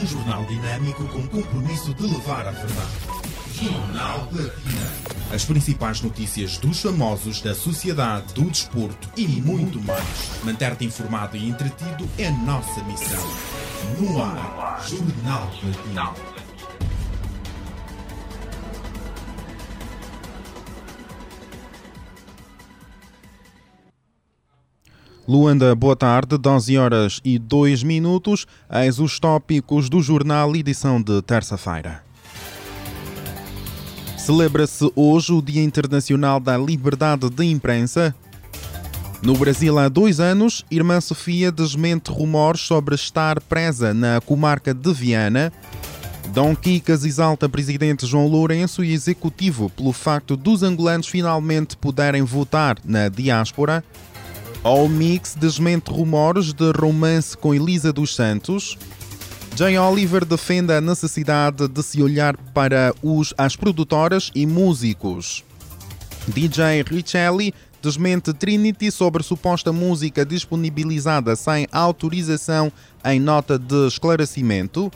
Um jornal dinâmico com compromisso de levar a verdade. Jornal Platina. As principais notícias dos famosos, da sociedade, do desporto e muito mais. Manter-te informado e entretido é nossa missão. No ar, Jornal Platina. Luanda, boa tarde, 12 horas e 2 minutos. Eis os tópicos do jornal, edição de terça-feira. Celebra-se hoje o Dia Internacional da Liberdade de Imprensa. No Brasil, há dois anos, Irmã Sofia desmente rumores sobre estar presa na comarca de Viana. Dom Kikas exalta presidente João Lourenço e executivo pelo facto dos angolanos finalmente puderem votar na diáspora. All Mix desmente rumores de romance com Elisa dos Santos. Jay Oliver defende a necessidade de se olhar para os, as produtoras e músicos. DJ Richelli desmente Trinity sobre suposta música disponibilizada sem autorização em nota de esclarecimento.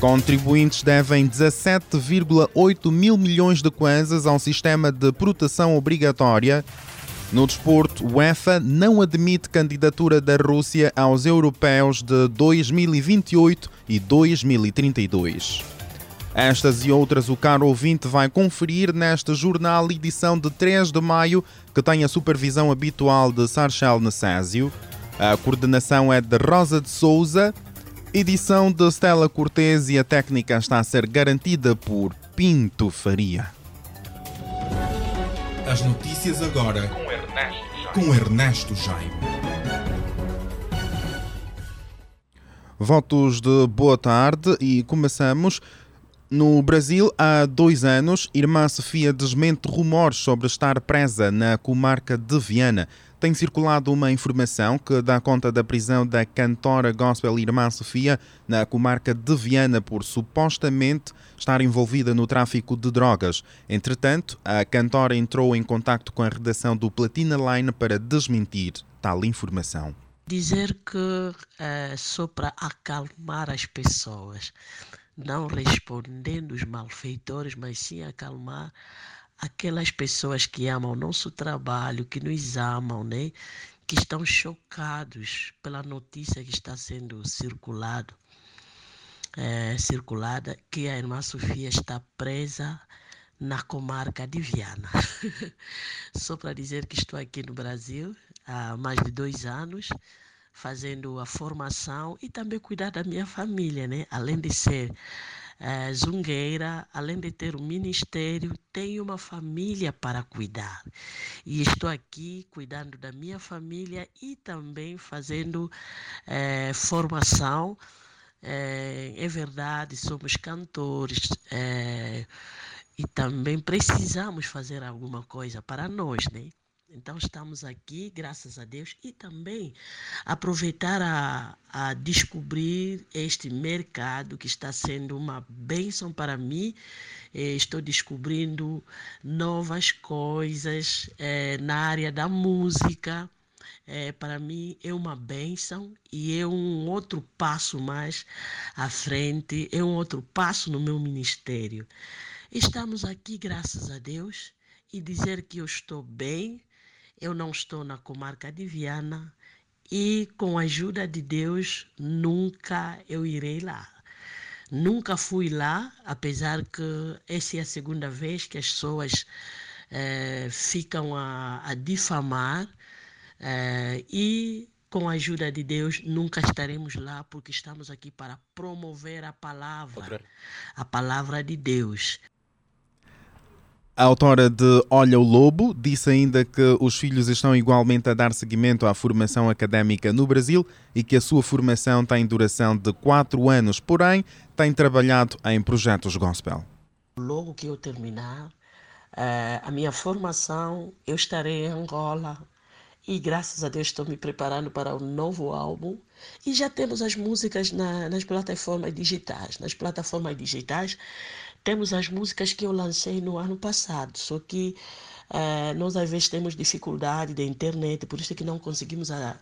Contribuintes devem 17,8 mil milhões de kwanzas ao sistema de proteção obrigatória. No desporto, UEFA não admite candidatura da Rússia aos europeus de 2028 e 2032. Estas e outras o caro ouvinte vai conferir neste jornal edição de 3 de maio, que tem a supervisão habitual de Sarchel Necésio. A coordenação é de Rosa de Souza, edição de Stella Cortez e a técnica está a ser garantida por Pinto Faria. As notícias agora Com Ernesto Jaime. Votos de boa tarde e começamos. No Brasil, há dois anos, Irmã Sofia desmente rumores sobre estar presa na comarca de Viana. Tem circulado uma informação que dá conta da prisão da cantora gospel Irmã Sofia na comarca de Viana por supostamente estar envolvida no tráfico de drogas. Entretanto, a cantora entrou em contato com a redação do Platina Line para desmentir tal informação. Dizer que é só para acalmar as pessoas, não respondendo os malfeitores, mas sim acalmar aquelas pessoas que amam o nosso trabalho, que nos amam, né? que estão chocados pela notícia que está sendo circulado, é, circulada, que a irmã Sofia está presa na comarca de Viana. Só para dizer que estou aqui no Brasil há mais de dois anos, fazendo a formação e também cuidar da minha família, né? Além de ser é, zungueira, além de ter um ministério, tenho uma família para cuidar. E estou aqui cuidando da minha família e também fazendo é, formação. É, é, verdade, somos cantores e também precisamos fazer alguma coisa para nós, né? Então estamos aqui, graças a Deus, e também aproveitar a, a descobrir este mercado que está sendo uma bênção para mim. Eh, estou descobrindo novas coisas eh, na área da música. É, para mim é uma bênção e é um outro passo mais à frente, é um outro passo no meu ministério. Estamos aqui, graças a Deus, e dizer que eu estou bem, eu não estou na comarca de Viana e com a ajuda de Deus nunca eu irei lá. Nunca fui lá, apesar que essa é a segunda vez que as pessoas eh, ficam a, a difamar eh, e com a ajuda de Deus nunca estaremos lá porque estamos aqui para promover a palavra, a palavra de Deus. A autora de Olha o Lobo disse ainda que os filhos estão igualmente a dar seguimento à formação académica no Brasil e que a sua formação tem duração de quatro anos, porém tem trabalhado em projetos gospel. Logo que eu terminar uh, a minha formação, eu estarei em Angola e graças a Deus estou me preparando para um novo álbum e já temos as músicas na, nas plataformas digitais. Nas plataformas digitais temos as músicas que eu lancei no ano passado, só que uh, nós às vezes temos dificuldade da internet, por isso é que não conseguimos, uh,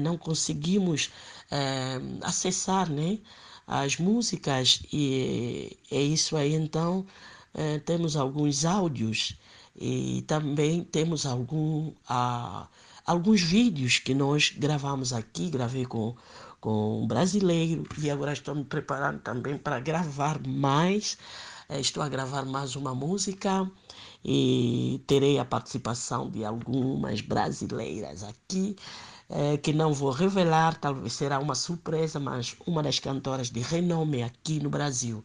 não conseguimos uh, acessar né, as músicas e é isso aí então eh, temos alguns áudios e também temos algum, ah, alguns vídeos que nós gravamos aqui, gravei com, com brasileiro e agora estou me preparando também para gravar mais. Eh, estou a gravar mais uma música e terei a participação de algumas brasileiras aqui é, que não vou revelar, talvez será uma surpresa, mas uma das cantoras de renome aqui no Brasil.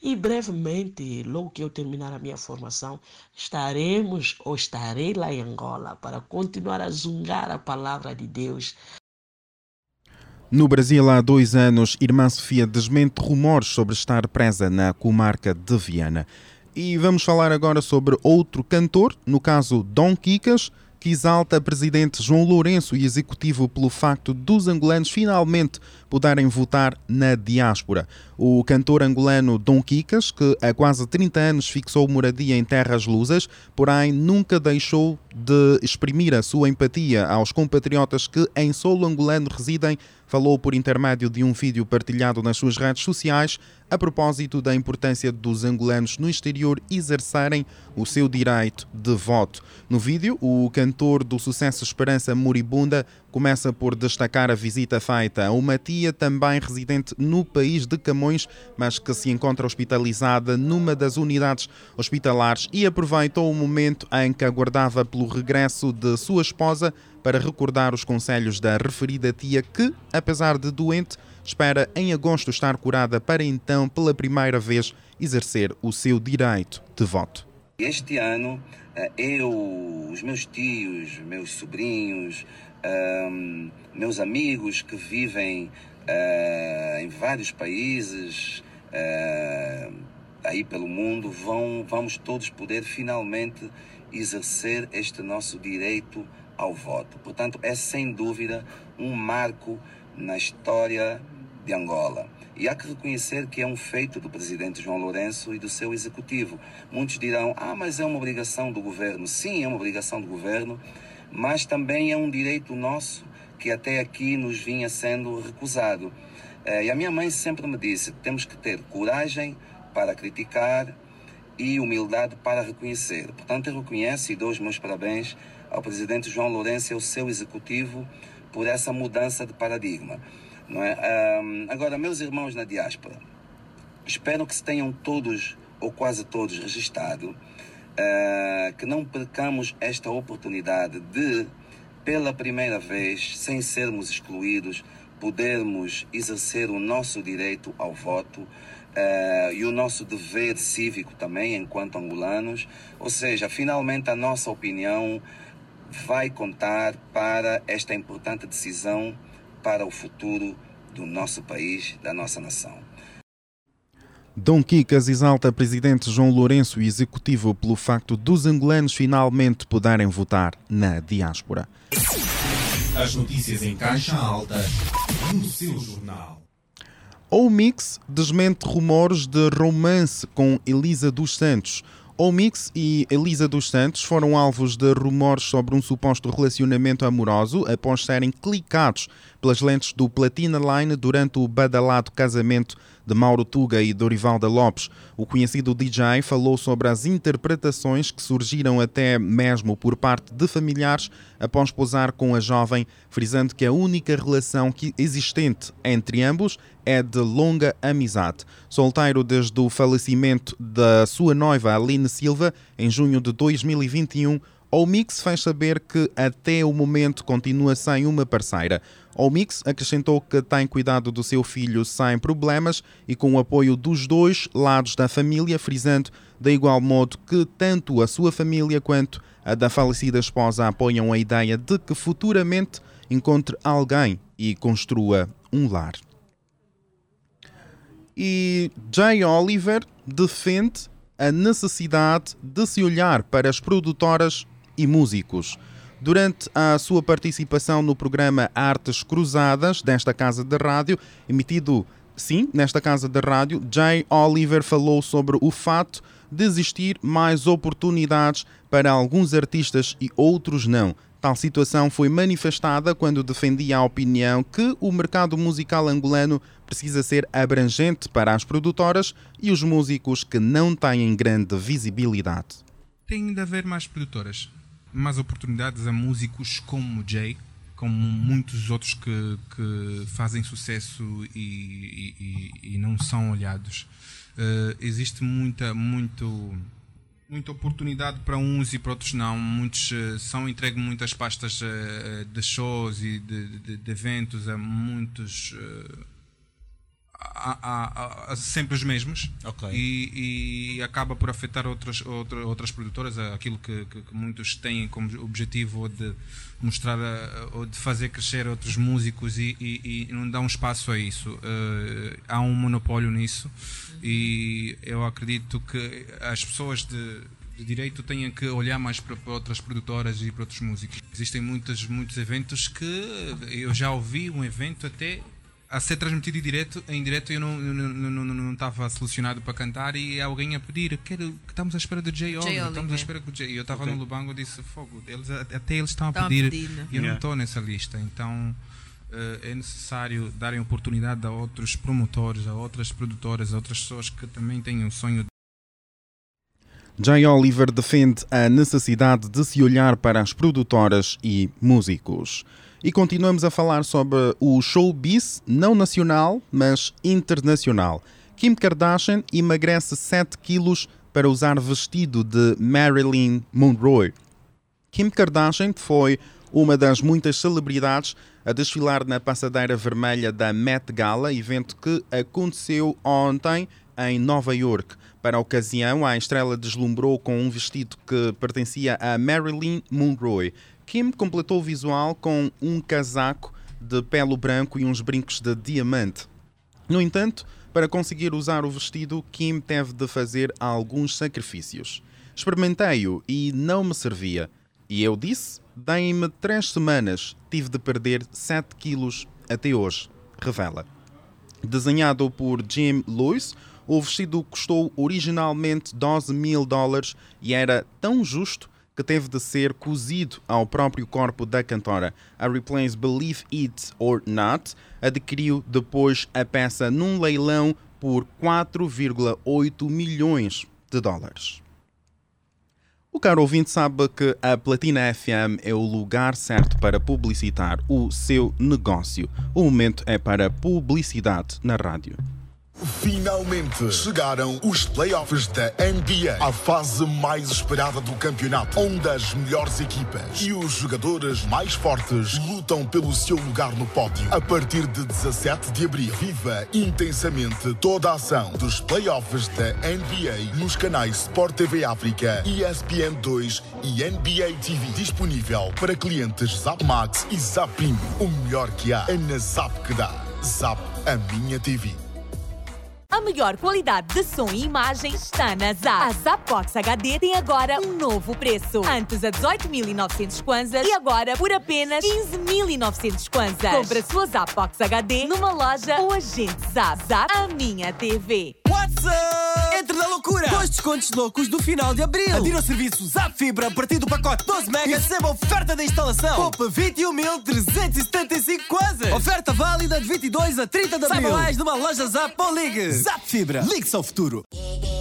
E brevemente, logo que eu terminar a minha formação, estaremos ou estarei lá em Angola para continuar a zungar a palavra de Deus. No Brasil, há dois anos, Irmã Sofia desmente rumores sobre estar presa na comarca de Viana. E vamos falar agora sobre outro cantor, no caso Dom Quicas, que exalta presidente João Lourenço e executivo pelo facto dos angolanos finalmente poderem votar na diáspora. O cantor angolano Dom Quicas, que há quase 30 anos fixou moradia em terras lusas, porém nunca deixou de exprimir a sua empatia aos compatriotas que em solo angolano residem falou por intermédio de um vídeo partilhado nas suas redes sociais a propósito da importância dos angolanos no exterior exercerem o seu direito de voto. No vídeo, o cantor do sucesso Esperança Moribunda começa por destacar a visita feita a uma tia também residente no país de Camões, mas que se encontra hospitalizada numa das unidades hospitalares e aproveitou o momento em que aguardava pelo regresso de sua esposa para recordar os conselhos da referida tia que, apesar de doente, espera em agosto estar curada para então, pela primeira vez, exercer o seu direito de voto. Este ano, eh, eu, os meus tios, meus sobrinhos, um, meus amigos que vivem uh, em vários países uh, aí pelo mundo, vão, vamos todos poder finalmente exercer este nosso direito ao voto. Portanto, é sem dúvida um marco na história de Angola. E há que reconhecer que é um feito do presidente João Lourenço e do seu executivo. Muitos dirão: ah, mas é uma obrigação do governo. Sim, é uma obrigação do governo mas também é um direito nosso que até aqui nos vinha sendo recusado. Eh, e a minha mãe sempre me disse: temos que ter coragem para criticar e humildade para reconhecer. Portanto, eu reconheço e dou os meus parabéns ao presidente João Lourenço e ao seu executivo por essa mudança de paradigma. Não é? Um, agora, meus irmãos na diáspora, espero que se tenham todos ou quase todos registrado uh, que não percamos esta oportunidade de, pela primeira vez, sem sermos excluídos, podermos exercer o nosso direito ao voto uh, e o nosso dever cívico também, enquanto angolanos. Ou seja, finalmente a nossa opinião vai contar para esta importante decisão para o futuro do nosso país, da nossa nação. Dom Quicas exalta presidente João Lourenço e executivo pelo facto dos angolanos finalmente poderem votar na diáspora. As notícias em caixa alta no seu jornal. O Mix desmente rumores de romance com Elisa dos Santos. O Mix e Elisa dos Santos foram alvos de rumores sobre um suposto relacionamento amoroso após serem clicados pelas lentes do Platina Line durante o badalado casamento de Mauro Tuga e Dorivalda Lopes. O conhecido DJ falou sobre as interpretações que surgiram até mesmo por parte de familiares após posar com a jovem, frisando que a única relação que existente entre ambos é de longa amizade. Solteiro desde o falecimento da sua noiva Aline Silva em junho de 2021, o Mix fez saber que até o momento continua sem uma parceira. O Mix acrescentou que tem cuidado do seu filho sem problemas e com o apoio dos dois lados da família, frisando de igual modo que tanto a sua família quanto a da falecida esposa apoiam a ideia de que futuramente encontre alguém e construa um lar. E Jay Oliver defende a necessidade de se olhar para as produtoras e músicos. Durante a sua participação no programa Artes Cruzadas desta casa de rádio, emitido sim nesta casa de rádio, Jay Oliver falou sobre o fato de existir mais oportunidades para alguns artistas e outros não, Tal situação foi manifestada quando defendia a opinião que o mercado musical angolano precisa ser abrangente para as produtoras e os músicos que não têm grande visibilidade. Tem de haver mais produtoras, mais oportunidades a músicos como Jay, como muitos outros que, que fazem sucesso e, e, e, não são olhados. Uh, existe muita, muito muita oportunidade para uns e para outros não. Muitos uh, são entregues muitas pastas uh, de shows e de, de, de, eventos a muitos. Uh, a, a, a, sempre os mesmos okay. e, e, acaba por afetar outras, outra, outras produtoras aquilo que, que, que, muitos têm como objetivo de mostrar ou de fazer crescer outros músicos e, e, e não dá um espaço a isso há um monopólio nisso e eu acredito que as pessoas de, de direito têm que olhar mais para, para, outras produtoras e para outros músicos. Existem muitos, muitos eventos que eu já ouvi um evento até a ser transmitido em direto, em direto eu não, não, não, não, estava selecionado para cantar e alguém a pedir, quero, estamos à espera do Jay Oliver, estamos à espera do Jay. E eu estava okay. no Lubango e disse, fogo, eles, até eles estão a pedir, né? e eu yeah. não estou nessa lista. Então uh, é necessário darem oportunidade a outros promotores, a outras produtoras, a outras pessoas que também têm o sonho. Jay Oliver defende a necessidade de se olhar para as produtoras e músicos. E continuamos a falar sobre o showbiz, não nacional, mas internacional. Kim Kardashian emagrece 7 quilos para usar vestido de Marilyn Monroe. Kim Kardashian foi uma das muitas celebridades a desfilar na passadeira vermelha da Met Gala, evento que aconteceu ontem em Nova York. Para a ocasião, a estrela deslumbrou com um vestido que pertencia a Marilyn Monroe. Kim completou o visual com um casaco de pelo branco e uns brincos de diamante. No entanto, para conseguir usar o vestido, Kim teve de fazer alguns sacrifícios. Experimentei-o e não me servia. E eu disse: deem-me três semanas, tive de perder 7 quilos até hoje, revela. Desenhado por Jim Lewis, o vestido custou originalmente 12 mil dólares e era tão justo que teve de ser cozido ao próprio corpo da cantora. A Replace Believe It or Not adquiriu depois a peça num leilão por 4,8 milhões de dólares. O caro ouvinte sabe que a Platina FM é o lugar certo para publicitar o seu negócio. O momento é para publicidade na rádio. Finalmente chegaram os playoffs da NBA, a fase mais esperada do campeonato, onde as melhores equipas e os jogadores mais fortes lutam pelo seu lugar no pódio. A partir de 17 de abril, viva intensamente toda a ação dos playoffs da NBA nos canais Sport TV África, ESPN 2 e NBA TV, disponível para clientes Zap Max e Zap. O melhor que há é na Zap que dá. Zap, a minha TV. A melhor qualidade de som e imagem está na ZAP. A Zapbox HD tem agora um novo preço. Antes a 18.900 kwanzas e agora por apenas 15.900 kwanzas. Compre a sua Zapbox HD numa loja ou agente Zap. Zap, a minha TV. What's up? Entre na loucura! Dois descontos loucos do final de abril. Adira ao serviço Zap Fibra a partir do pacote 12 megas e receba oferta da instalação. Poupa 21.375 quase. De 22 a 30 de abril. Saiba mais numa loja Zap ou ligue. Zap Fibra. Ligue-se ao futuro.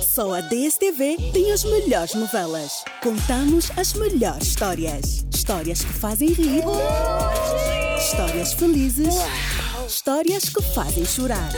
Só a DSTV tem as melhores novelas. Contamos as melhores histórias. Histórias que fazem rir. Histórias felizes. Histórias que fazem chorar.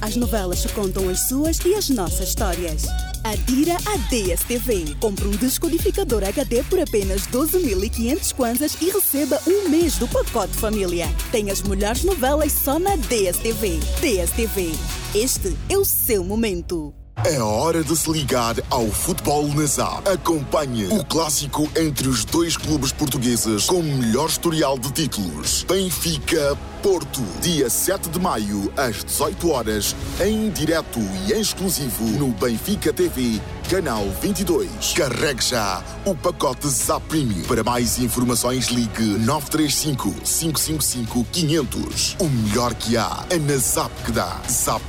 As novelas que contam as suas e as nossas histórias. Adira a DSTV. Compre um descodificador HD por apenas 12.500 kwanzas e receba um mês do pacote família. Tem as melhores novelas só na DSTV. DSTV. Este é o seu momento. É hora de se ligar ao futebol na ZAP. Acompanhe o clássico entre os dois clubes portugueses com o melhor historial de títulos. Benfica Porto, dia 7 de maio, às 18 horas, em direto e em exclusivo no Benfica TV, canal 22. Carregue já o pacote ZAP Premium. Para mais informações, ligue 935 555 500. O melhor que há é na ZAP que dá. ZAP,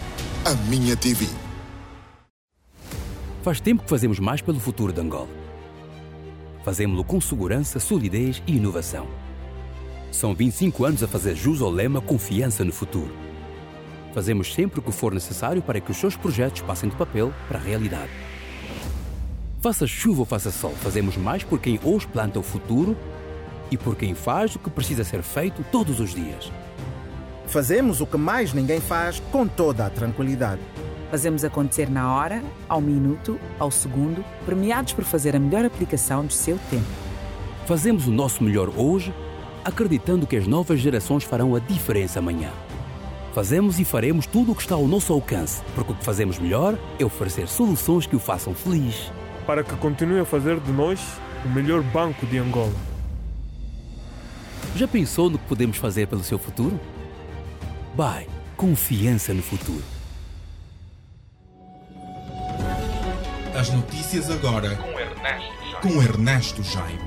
a minha TV. Faz tempo que fazemos mais pelo futuro de Angola fazemos-lo com segurança, solidez e inovação. São 25 anos a fazer jus ao lema Confiança no Futuro. Fazemos sempre o que for necessário para que os seus projetos passem do papel para a realidade. Faça chuva ou faça sol, fazemos mais por quem hoje planta o futuro e por quem faz o que precisa ser feito todos os dias. Fazemos o que mais ninguém faz com toda a tranquilidade. Fazemos acontecer na hora, ao minuto, ao segundo, premiados por fazer a melhor aplicação do seu tempo. Fazemos o nosso melhor hoje, acreditando que as novas gerações farão a diferença amanhã. Fazemos e faremos tudo o que está ao nosso alcance, porque o que fazemos melhor é oferecer soluções que o façam feliz. Para que continue a fazer de nós o melhor banco de Angola. Já pensou no que podemos fazer pelo seu futuro? Bye, confiança no futuro. As notícias agora com Ernesto, com Ernesto Jaime.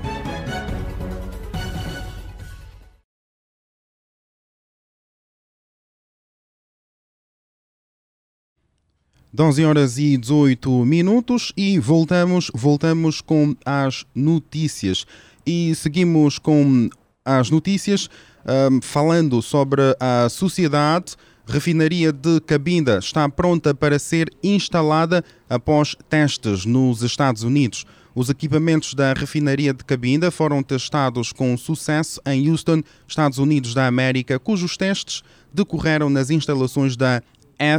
Doze horas e 18 minutos e voltamos, voltamos com as notícias. E seguimos com as notícias um, falando sobre a sociedade. Refinaria de Cabinda está pronta para ser instalada após testes nos Estados Unidos. Os equipamentos da refinaria de Cabinda foram testados com sucesso em Houston, Estados Unidos da América, cujos testes decorreram nas instalações da,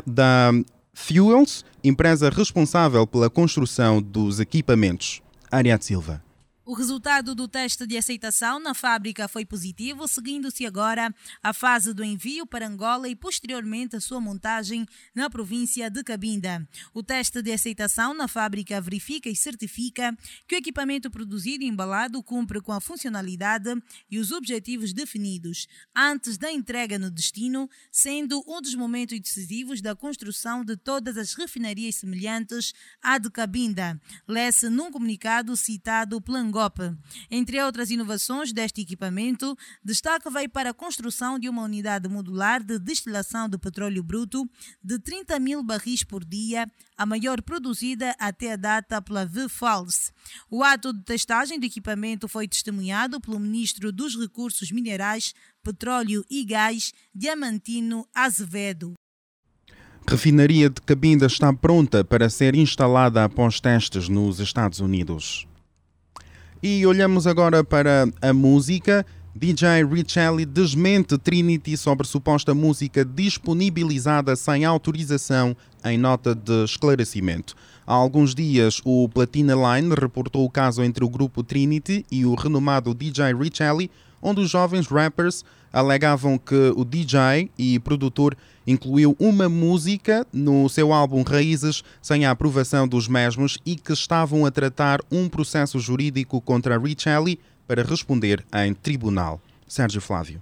da Fuels, empresa responsável pela construção dos equipamentos. Ariadne Silva. O resultado do teste de aceitação na fábrica foi positivo, seguindo-se agora a fase do envio para Angola e posteriormente a sua montagem na província de Cabinda. O teste de aceitação na fábrica verifica e certifica que o equipamento produzido e embalado cumpre com a funcionalidade e os objetivos definidos antes da entrega no destino, sendo um dos momentos decisivos da construção de todas as refinarias semelhantes à de Cabinda. Lê-se num comunicado citado pela Angope. Entre outras inovações deste equipamento, destaque vai para a construção de uma unidade modular de destilação de petróleo bruto de 30 mil barris por dia, a maior produzida até a data pela VFALS. O ato de testagem do equipamento foi testemunhado pelo Ministro dos Recursos Minerais, Petróleo e Gás, Diamantino Azevedo. Refinaria de Cabinda está pronta para ser instalada após testes nos Estados Unidos. E olhamos agora para a música. DJ Richelli desmente Trinity sobre suposta música disponibilizada sem autorização em nota de esclarecimento. Há alguns dias, o Platina Line reportou o caso entre o grupo Trinity e o renomado DJ Richelli, onde os jovens rappers alegavam que o DJ e produtor incluiu uma música no seu álbum Raízes sem a aprovação dos mesmos e que estavam a tratar um processo jurídico contra Richelli para responder em tribunal. Sérgio Flávio.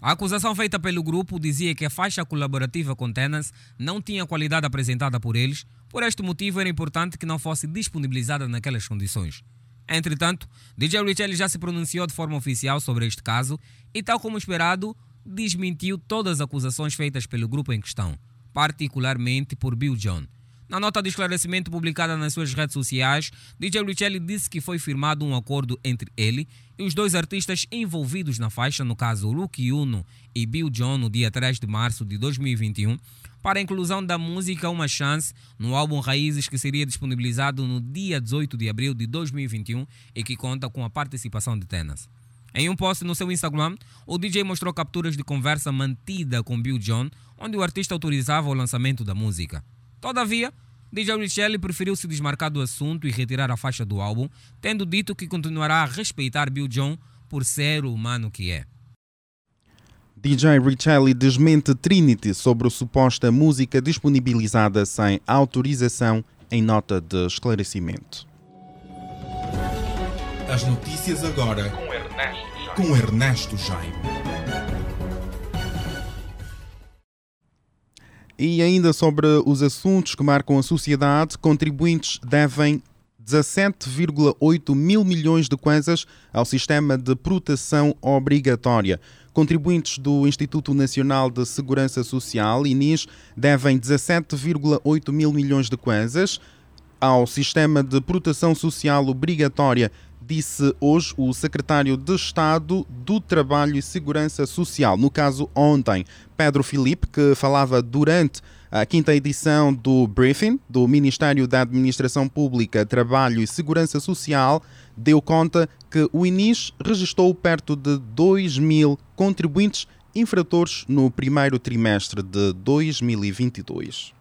A acusação feita pelo grupo dizia que a faixa colaborativa com Tenas não tinha a qualidade apresentada por eles, por este motivo era importante que não fosse disponibilizada naquelas condições. Entretanto, DJ Richelli já se pronunciou de forma oficial sobre este caso e, tal como esperado, desmentiu todas as acusações feitas pelo grupo em questão, particularmente por Bill John. Na nota de esclarecimento publicada nas suas redes sociais, DJ Richelli disse que foi firmado um acordo entre ele e os dois artistas envolvidos na faixa, no caso Luke Uno e Bill John, no dia 3 de março de 2021, para a inclusão da música Uma Chance no álbum Raízes que seria disponibilizado no dia 18 de abril de 2021 e que conta com a participação de Tenas. Em um post no seu Instagram, o DJ mostrou capturas de conversa mantida com Bill John, onde o artista autorizava o lançamento da música. Todavia, DJ Richelli preferiu se desmarcar do assunto e retirar a faixa do álbum, tendo dito que continuará a respeitar Bill John por ser o humano que é. DJ Richelli desmente Trinity sobre a suposta música disponibilizada sem autorização em nota de esclarecimento. As notícias agora com Ernesto Jaime. Com Ernesto Jaime. E ainda sobre os assuntos que marcam a sociedade, contribuintes devem 17,8 mil milhões de kwanzas ao sistema de proteção obrigatória. Contribuintes do Instituto Nacional de Segurança Social, INIS, devem 17,8 mil milhões de kwanzas ao sistema de proteção social obrigatória disse hoje o secretário de Estado do Trabalho e Segurança Social. No caso, ontem, Pedro Filipe, que falava durante quinta edição do briefing do Ministério da Administração Pública, Trabalho e Segurança Social, deu conta que o INIS registrou perto de 2 mil contribuintes infratores no primeiro trimestre de 2022.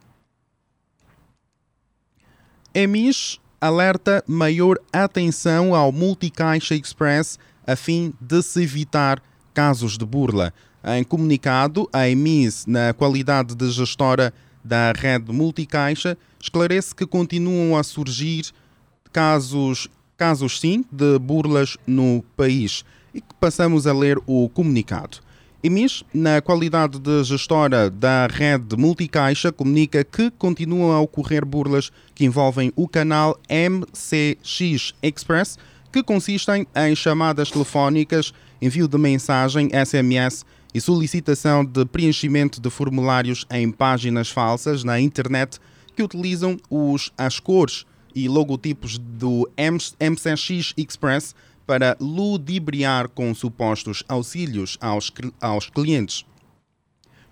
EMIS alerta maior atenção ao Multicaixa Express a fim de se evitar casos de burla. Em comunicado, a EMIS, na qualidade de gestora da rede Multicaixa, esclarece que continuam a surgir casos, casos sim, de burlas no país. E que passamos a ler o comunicado. EMIS, na qualidade de gestora da rede multicaixa, comunica que continuam a ocorrer burlas que envolvem o canal MCX Express, que consistem em chamadas telefónicas, envio de mensagem SMS e solicitação de preenchimento de formulários em páginas falsas na internet que utilizam os, as cores e logotipos do MCX Express para ludibriar com supostos auxílios aos, aos clientes.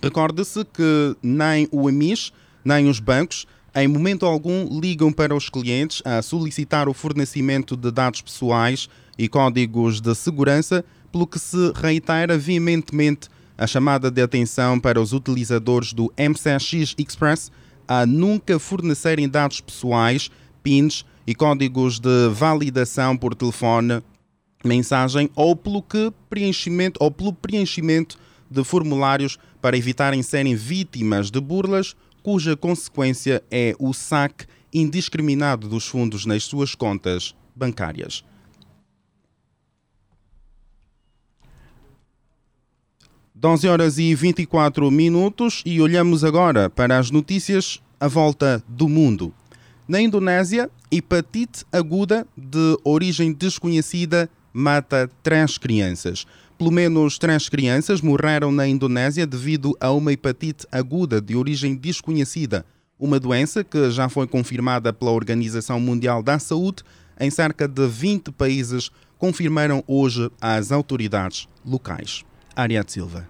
Recorde-se que nem o EMIS, nem os bancos, em momento algum, ligam para os clientes a solicitar o fornecimento de dados pessoais e códigos de segurança, pelo que se reitera veementemente a chamada de atenção para os utilizadores do MCX Express a nunca fornecerem dados pessoais, PINs e códigos de validação por telefone mensagem ou pelo que preenchimento ou pelo preenchimento de formulários para evitarem serem vítimas de burlas cuja consequência é o saque indiscriminado dos fundos nas suas contas bancárias. Doze horas e 24 minutos e olhamos agora para as notícias à volta do mundo. Na Indonésia, hepatite aguda de origem desconhecida mata três crianças. Pelo menos três crianças morreram na Indonésia devido a uma hepatite aguda de origem desconhecida, uma doença que já foi confirmada pela Organização Mundial da Saúde em cerca de 20 países, confirmaram hoje as autoridades locais. Ariad Silva.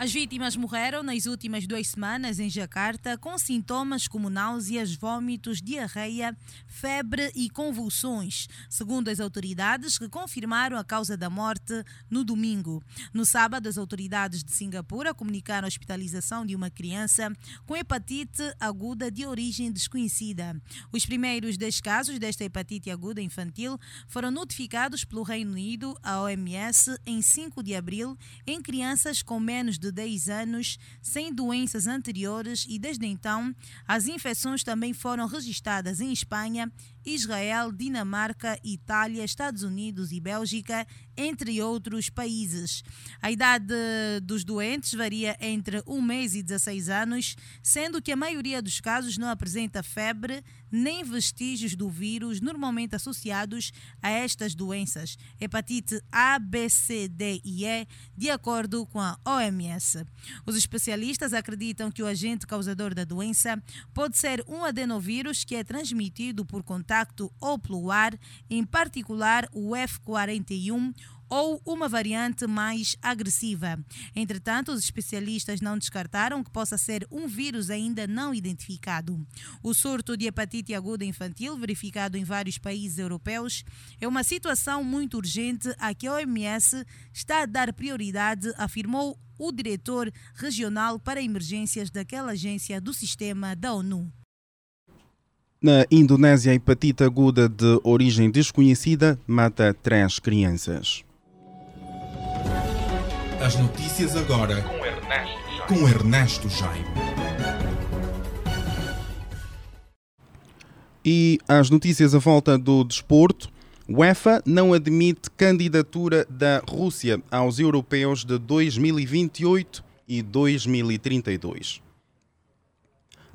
As vítimas morreram nas últimas duas semanas em Jacarta com sintomas como náuseas, vômitos, diarreia, febre e convulsões, segundo as autoridades que confirmaram a causa da morte no domingo. No sábado, as autoridades de Singapura comunicaram a hospitalização de uma criança com hepatite aguda de origem desconhecida. Os primeiros 10 casos desta hepatite aguda infantil foram notificados pelo Reino Unido à OMS em 5 de abril em crianças com menos de de 10 anos sem doenças anteriores e desde então as infecções também foram registradas em Espanha, Israel, Dinamarca, Itália, Estados Unidos e Bélgica, entre outros países. A idade dos doentes varia entre 1 mês e 16 anos, sendo que a maioria dos casos não apresenta febre nem vestígios do vírus normalmente associados a estas doenças, hepatite A, B, C, D e E, de acordo com a OMS. Os especialistas acreditam que o agente causador da doença pode ser um adenovírus que é transmitido por contacto ou pelo ar, em particular o F41 ou uma variante mais agressiva. Entretanto, os especialistas não descartaram que possa ser um vírus ainda não identificado. O surto de hepatite aguda infantil, verificado em vários países europeus, é uma situação muito urgente a que a OMS está a dar prioridade, afirmou o diretor regional para emergências daquela agência do sistema da ONU. Na Indonésia, a hepatite aguda de origem desconhecida mata três crianças. As notícias agora com Ernesto, com Ernesto Jaime. E as notícias à volta do desporto. UEFA não admite candidatura da Rússia aos europeus de 2028 e 2032.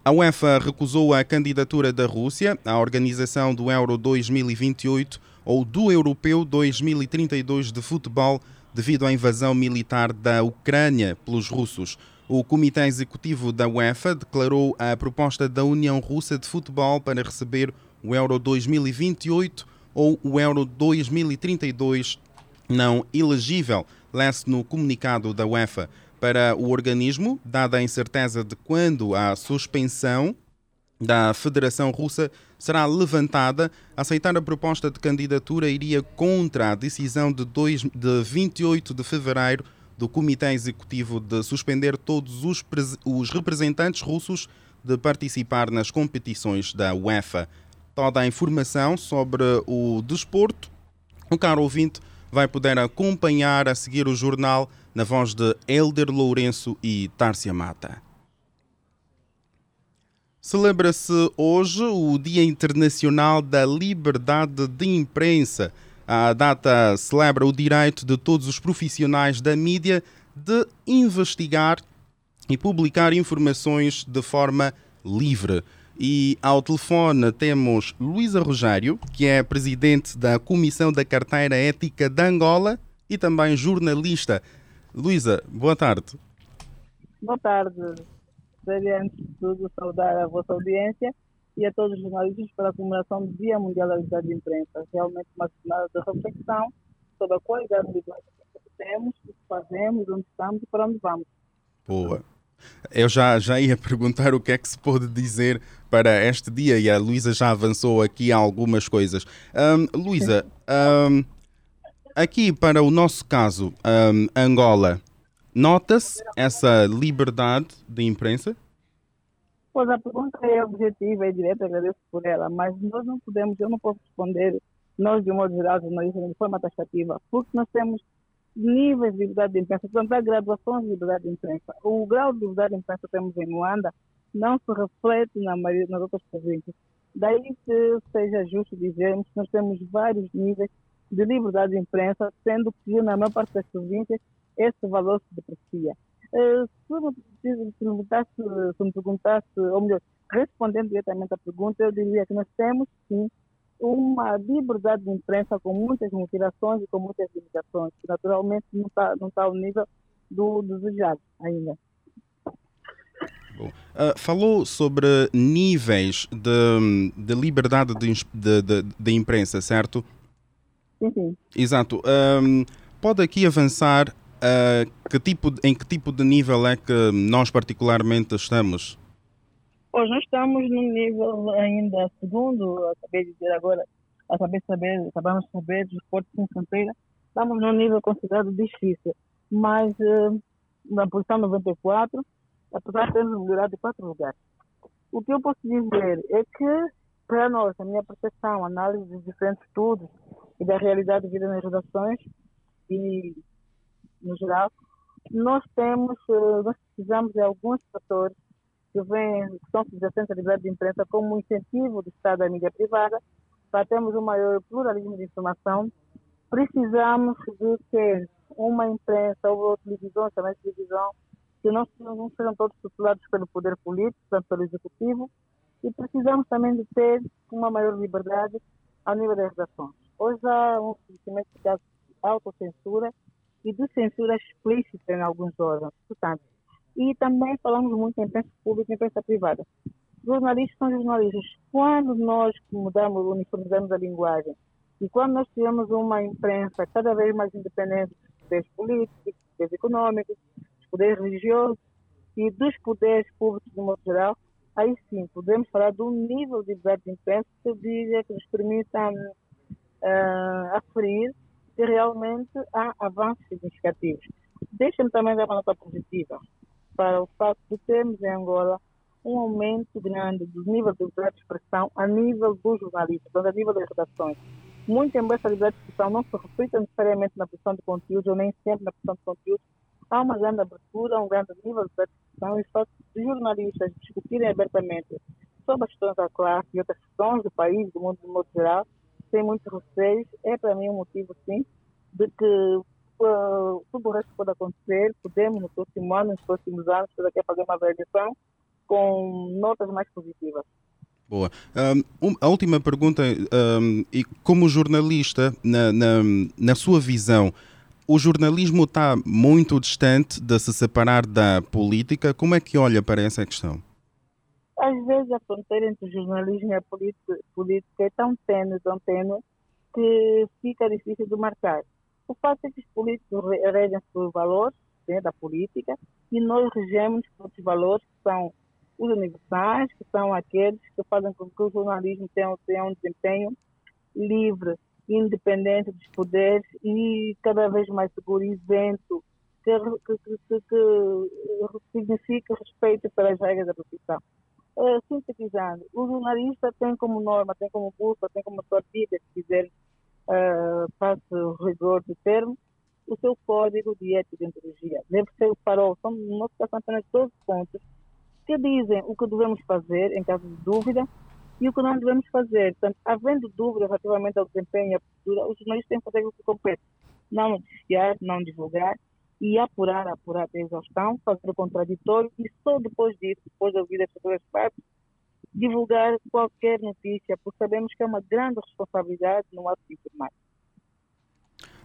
A UEFA recusou a candidatura da Rússia à organização do Euro 2028 ou do Europeu 2032 de futebol devido à invasão militar da Ucrânia pelos russos. O Comitê Executivo da UEFA declarou a proposta da União Russa de Futebol para receber o Euro 2028 ou o Euro 2032 não elegível, lê-se no comunicado da UEFA. Para o organismo, dada a incerteza de quando a suspensão da Federação Russa será levantada, aceitar a proposta de candidatura iria contra a decisão de, dois, de 28 de fevereiro do Comitê Executivo de suspender todos os, os representantes russos de participar nas competições da UEFA. Toda a informação sobre o desporto, o caro ouvinte vai poder acompanhar a seguir o jornal na voz de Elder Lourenço e Tárcia Mata. Celebra-se hoje o Dia Internacional da Liberdade de Imprensa. A data celebra o direito de todos os profissionais da mídia de investigar e publicar informações de forma livre. E ao telefone temos Luísa Rogério, que é presidente da Comissão da Carteira Ética de Angola e também jornalista. Luísa, boa tarde. Boa tarde. Gostaria, antes de tudo, saudar a vossa audiência e a todos os jornalistas pela comemoração do Dia Mundial da Liberdade de Imprensa. Realmente uma semana de reflexão sobre a qualidade da liberdade que temos, o que fazemos, onde estamos e para onde vamos. Boa. Eu já, já ia perguntar o que é que se pode dizer para este dia e a Luísa já avançou aqui algumas coisas. Um, Luísa, um, aqui para o nosso caso, um, Angola, nota-se essa liberdade de imprensa? Pois a pergunta é objetiva, é direta, agradeço por ela, mas nós não podemos, eu não posso responder, nós de um modo geral, jornalistas, de forma taxativa, porque nós temos níveis de liberdade de imprensa, portanto, há graduações de liberdade de imprensa. O grau de liberdade de imprensa que temos em Luanda não se reflete na maioria, nas outras províncias. Daí que seja justo dizermos que nós temos vários níveis de liberdade de imprensa, sendo que na maior parte das províncias esse valor se deprecia. Uh, se, me, se, perguntasse, se me perguntasse, ou melhor, respondendo diretamente à pergunta, eu diria que nós temos sim uma liberdade de imprensa com muitas motivações e com muitas limitações, que naturalmente não está não tá ao nível do, do desejado ainda. Uh, falou sobre níveis de, de liberdade de, de, de, imprensa, certo? Sim. Exato. Um, pode aqui avançar uh, que tipo, em que tipo de nível é que nós particularmente estamos? Pois nós estamos num nível ainda segundo, acabei de dizer agora, acabei de saber, acabamos de saber dos portos sem fronteira, estamos num nível considerado difícil. Mas uh, na posição 94, apesar de termos melhorado de quatro lugares. O que eu posso dizer é que, para nós, a minha percepção, análise dos diferentes estudos e da realidade de vida nas redações e no geral, nós temos, eh, nós precisamos de alguns fatores que vêm, que são subjacentes à liberdade de imprensa como um incentivo do Estado à mídia privada, para termos um maior pluralismo de informação, precisamos de ter uma imprensa ou televisão, também televisão, que não, não sejam todos tutelados pelo poder político, portanto pelo executivo, e precisamos também de ter uma maior liberdade ao nível das redações. Hoje há um crescimento de autocensura e de censura explícita em alguns órgãos. Portanto, e também falamos muito em imprensa pública e imprensa privada. Jornalistas são jornalistas. Quando nós mudamos, uniformizamos a linguagem e quando nós tivemos uma imprensa cada vez mais independente dos poderes políticos, dos poderes econômicos, dos poderes religiosos e dos poderes públicos de modo geral, aí sim podemos falar um nível de liberdade de imprensa que eu diria que nos permita uh, aferir que realmente há avanços significativos. Deixa-me também dar uma nota positiva para o facto de termos em Angola um aumento grande do nível de liberdade de expressão a nível dos jornalistas, a nível das redações. Muito embora essa liberdade de expressão não se reflita necessariamente na produção de conteúdo ou nem sempre na produção de conteúdo, há uma grande abertura, um grande nível de expressão e facto de jornalistas discutirem abertamente sobre as questões da classe e outras questões do país, do mundo de modo geral, sem muitos receios, é para mim um motivo, sim, de que uh, tudo o resto pode acontecer, podemos no próximo ano, nos próximos anos, a fazer uma avaliação com notas mais positivas. Boa. Um, a última pergunta, um, e como jornalista, na, na, na, sua visão, o jornalismo está muito distante de se separar da política. Como é que olha para essa questão? Às vezes a fronteira entre o jornalismo e a política, é tão tênue, tão tênue, que fica difícil de marcar. O fato é que os políticos regem-se por valores né, da política e nós regemos por outros valores que são os universais, que são aqueles que fazem com que o jornalismo tenha, tenha um desempenho livre, independente dos poderes e cada vez mais seguro e isento, que, que, que, significa respeito pelas regras da profissão. Uh, sintetizando, o jornalista tem como norma, tem como bússola, tem como sua se quiser, uh, passe o rigor do termo, o seu código de ética e ontologia. Deve ser o farol. São, nós passamos apenas 12 pontos que dizem o que devemos fazer em caso de dúvida e o que não devemos fazer. Portanto, havendo dúvida relativamente ao desempenho e à postura, os jornalistas têm que fazer o que compete. Não noticiar, não divulgar e apurar, apurar a exaustão, fazer o contraditório e só depois disso, depois de ouvir as duas partes, divulgar qualquer notícia, porque sabemos que é uma grande responsabilidade no ato de informar.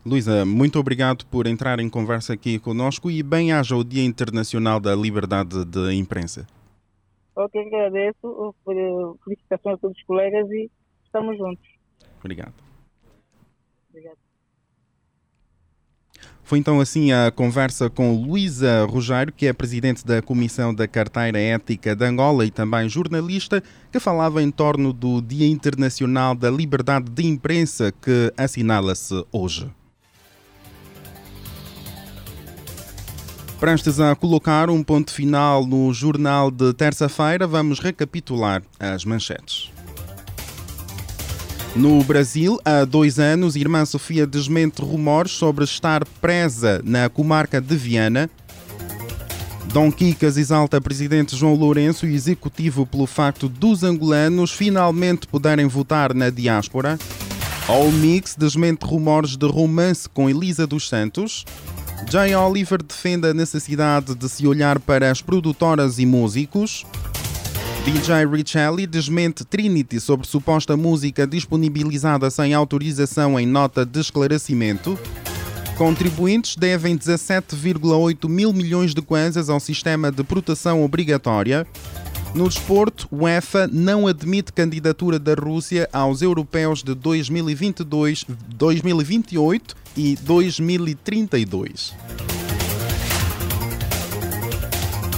Luísa, muito obrigado por entrar em conversa aqui conosco e bem haja o Dia Internacional da Liberdade de Imprensa. Ok, agradeço. Felicitações a todos os colegas e estamos juntos. Obrigado. Obrigado. Foi então assim a conversa com Luísa Rogério, que é presidente da Comissão da Carteira Ética de Angola e também jornalista, que falava em torno do Dia Internacional da Liberdade de Imprensa que assinala-se hoje. Prestes a colocar um ponto final no jornal de terça-feira, vamos recapitular as manchetes. No Brasil, há dois anos, irmã Sofia desmente rumores sobre estar presa na comarca de Viana. Dom Quicas exalta presidente João Lourenço e executivo pelo facto dos angolanos finalmente poderem votar na diáspora. All Mix desmente rumores de romance com Elisa dos Santos. Jay Oliver defende a necessidade de se olhar para as produtoras e músicos. DJ Richelli desmente Trinity sobre suposta música disponibilizada sem autorização em nota de esclarecimento. Contribuintes devem 17,8 mil milhões de kwanzas ao sistema de proteção obrigatória. No desporto, UEFA não admite candidatura da Rússia aos europeus de 2022, 2028 e 2032.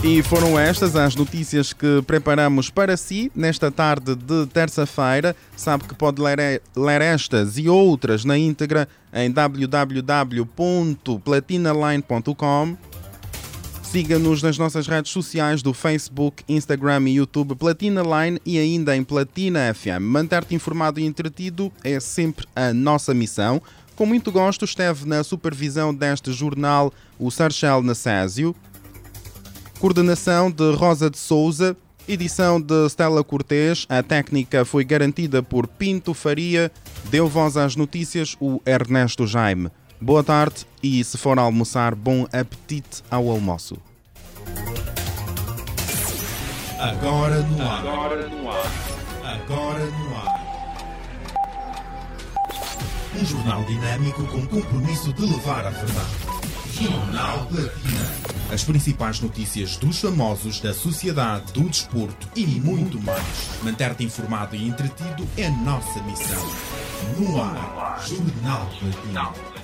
E foram estas as notícias que preparamos para si nesta tarde de terça-feira. Sabe que pode ler, ler estas e outras na íntegra em www.platinaline.com. Siga-nos nas nossas redes sociais do Facebook, Instagram e YouTube Platina Line e ainda em Platina FM. Manter-te informado e entretido é sempre a nossa missão. Com muito gosto esteve na supervisão deste jornal o Sarchel Nassésio. Coordenação de Rosa de Souza, edição de Stella Cortês. A técnica foi garantida por Pinto Faria. Deu voz às notícias o Ernesto Jaime. Boa tarde e, se for almoçar, bom apetite ao almoço. Agora no ar. Agora no ar. Agora no ar. Um jornal dinâmico com compromisso de levar a verdade. Jornal Platina. As principais notícias dos famosos, da sociedade, do desporto e muito mais. Manter-te informado e entretido é nossa missão. No ar. Jornal Platina.